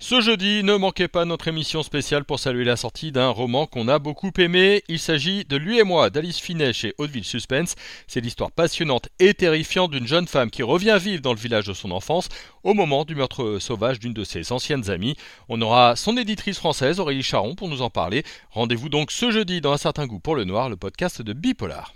Ce jeudi, ne manquez pas notre émission spéciale pour saluer la sortie d'un roman qu'on a beaucoup aimé. Il s'agit de Lui et moi d'Alice Finet chez Hauteville Suspense. C'est l'histoire passionnante et terrifiante d'une jeune femme qui revient vivre dans le village de son enfance au moment du meurtre sauvage d'une de ses anciennes amies. On aura son éditrice française Aurélie Charon pour nous en parler. Rendez-vous donc ce jeudi dans Un certain goût pour le noir, le podcast de Bipolar.